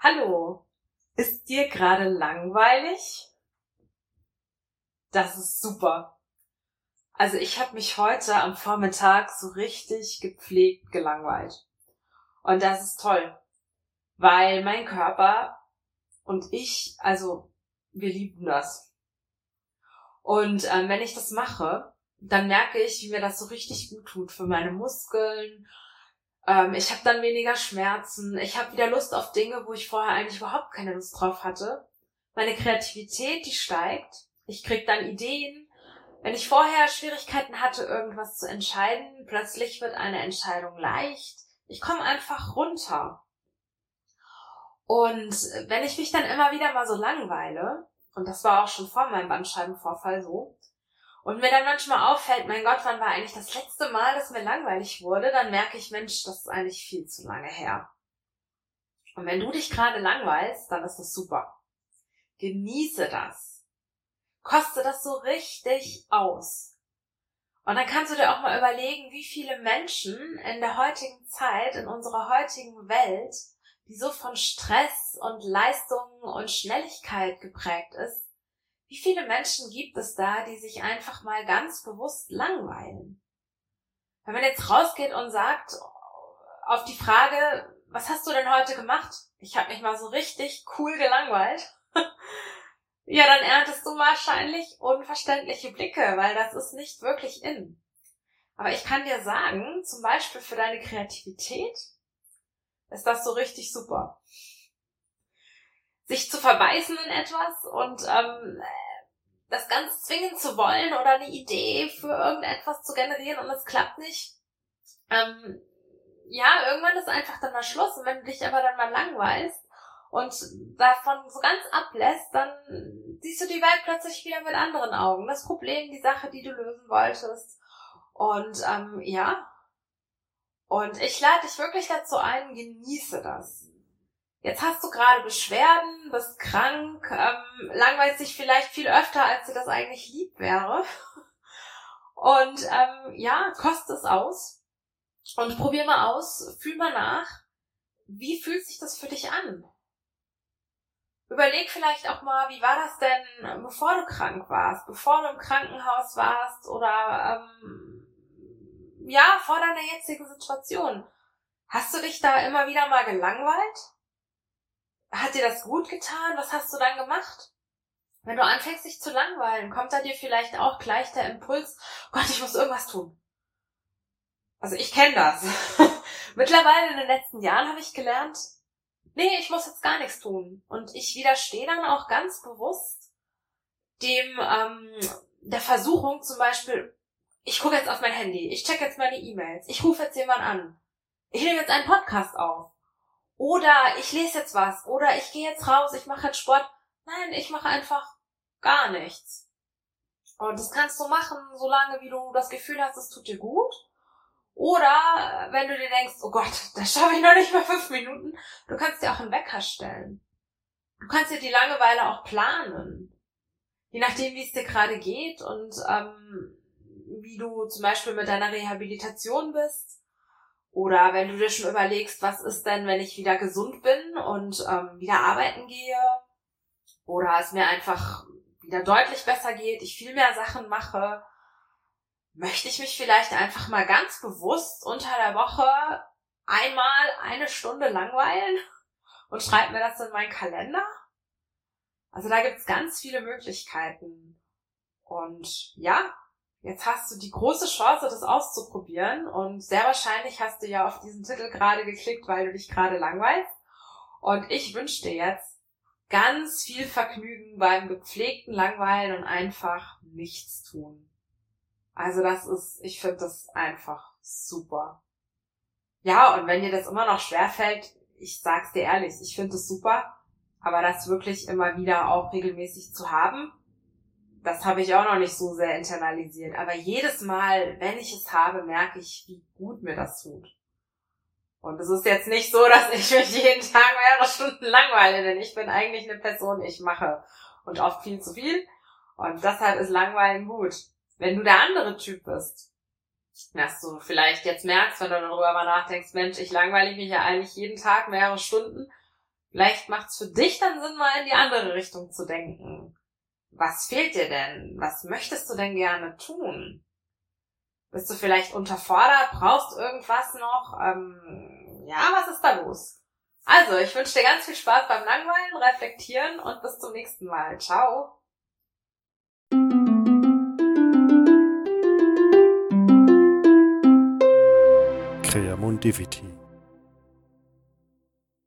Hallo, ist dir gerade langweilig? Das ist super. Also ich habe mich heute am Vormittag so richtig gepflegt gelangweilt. Und das ist toll, weil mein Körper und ich, also wir lieben das. Und ähm, wenn ich das mache, dann merke ich, wie mir das so richtig gut tut für meine Muskeln ähm, ich habe dann weniger Schmerzen. Ich habe wieder Lust auf Dinge, wo ich vorher eigentlich überhaupt keine Lust drauf hatte. Meine Kreativität, die steigt. Ich krieg dann Ideen. Wenn ich vorher Schwierigkeiten hatte, irgendwas zu entscheiden, plötzlich wird eine Entscheidung leicht. Ich komme einfach runter. Und wenn ich mich dann immer wieder mal so langweile, und das war auch schon vor meinem Bandscheibenvorfall so, und mir dann manchmal auffällt, mein Gott, wann war eigentlich das letzte Mal, dass mir langweilig wurde, dann merke ich, Mensch, das ist eigentlich viel zu lange her. Und wenn du dich gerade langweilst, dann ist das super. Genieße das. Koste das so richtig aus. Und dann kannst du dir auch mal überlegen, wie viele Menschen in der heutigen Zeit, in unserer heutigen Welt, die so von Stress und Leistungen und Schnelligkeit geprägt ist, wie viele Menschen gibt es da, die sich einfach mal ganz bewusst langweilen? Wenn man jetzt rausgeht und sagt, auf die Frage, was hast du denn heute gemacht? Ich habe mich mal so richtig cool gelangweilt. ja, dann erntest du wahrscheinlich unverständliche Blicke, weil das ist nicht wirklich in. Aber ich kann dir sagen, zum Beispiel für deine Kreativität ist das so richtig super sich zu verbeißen in etwas und ähm, das ganz zwingen zu wollen oder eine Idee für irgendetwas zu generieren und es klappt nicht. Ähm, ja, irgendwann ist einfach dann mal Schluss und wenn du dich aber dann mal langweilst und davon so ganz ablässt, dann siehst du die Welt plötzlich wieder mit anderen Augen. Das Problem, die Sache, die du lösen wolltest. Und ähm, ja, und ich lade dich wirklich dazu ein, genieße das. Jetzt hast du gerade Beschwerden, bist krank, ähm, langweilst dich vielleicht viel öfter, als dir das eigentlich lieb wäre. Und ähm, ja, kost es aus und probier mal aus, fühl mal nach, wie fühlt sich das für dich an? Überleg vielleicht auch mal, wie war das denn, bevor du krank warst, bevor du im Krankenhaus warst oder ähm, ja, vor deiner jetzigen Situation. Hast du dich da immer wieder mal gelangweilt? Hat dir das gut getan? Was hast du dann gemacht? Wenn du anfängst, dich zu langweilen, kommt da dir vielleicht auch gleich der Impuls, Gott, ich muss irgendwas tun. Also ich kenne das. Mittlerweile in den letzten Jahren habe ich gelernt, nee, ich muss jetzt gar nichts tun. Und ich widerstehe dann auch ganz bewusst dem ähm, der Versuchung zum Beispiel, ich gucke jetzt auf mein Handy, ich check jetzt meine E-Mails, ich rufe jetzt jemand an, ich nehme jetzt einen Podcast auf. Oder ich lese jetzt was. Oder ich gehe jetzt raus, ich mache jetzt Sport. Nein, ich mache einfach gar nichts. Und das kannst du machen, solange wie du das Gefühl hast, es tut dir gut. Oder wenn du dir denkst, oh Gott, das schaffe ich noch nicht mal fünf Minuten, du kannst dir auch einen Wecker stellen. Du kannst dir die Langeweile auch planen. Je nachdem, wie es dir gerade geht und ähm, wie du zum Beispiel mit deiner Rehabilitation bist oder wenn du dir schon überlegst, was ist denn, wenn ich wieder gesund bin und ähm, wieder arbeiten gehe? Oder es mir einfach wieder deutlich besser geht, ich viel mehr Sachen mache, möchte ich mich vielleicht einfach mal ganz bewusst unter der Woche einmal eine Stunde langweilen und schreibe mir das in meinen Kalender? Also da gibt's ganz viele Möglichkeiten. Und ja, Jetzt hast du die große Chance, das auszuprobieren und sehr wahrscheinlich hast du ja auf diesen Titel gerade geklickt, weil du dich gerade langweilst. Und ich wünsche dir jetzt ganz viel Vergnügen beim gepflegten Langweilen und einfach nichts tun. Also das ist, ich finde das einfach super. Ja, und wenn dir das immer noch schwerfällt, ich sag's dir ehrlich, ich finde es super, aber das wirklich immer wieder auch regelmäßig zu haben, das habe ich auch noch nicht so sehr internalisiert. Aber jedes Mal, wenn ich es habe, merke ich, wie gut mir das tut. Und es ist jetzt nicht so, dass ich mich jeden Tag mehrere Stunden langweile, denn ich bin eigentlich eine Person, ich mache und oft viel zu viel. Und deshalb ist Langweilen gut. Wenn du der andere Typ bist, dass du vielleicht jetzt merkst, wenn du darüber mal nachdenkst, Mensch, ich langweile mich ja eigentlich jeden Tag mehrere Stunden, Vielleicht macht's für dich dann Sinn, mal in die andere Richtung zu denken. Was fehlt dir denn? Was möchtest du denn gerne tun? Bist du vielleicht unterfordert? Brauchst irgendwas noch? Ähm, ja, was ist da los? Also, ich wünsche dir ganz viel Spaß beim Langweilen, Reflektieren und bis zum nächsten Mal. Ciao! Creamundiviti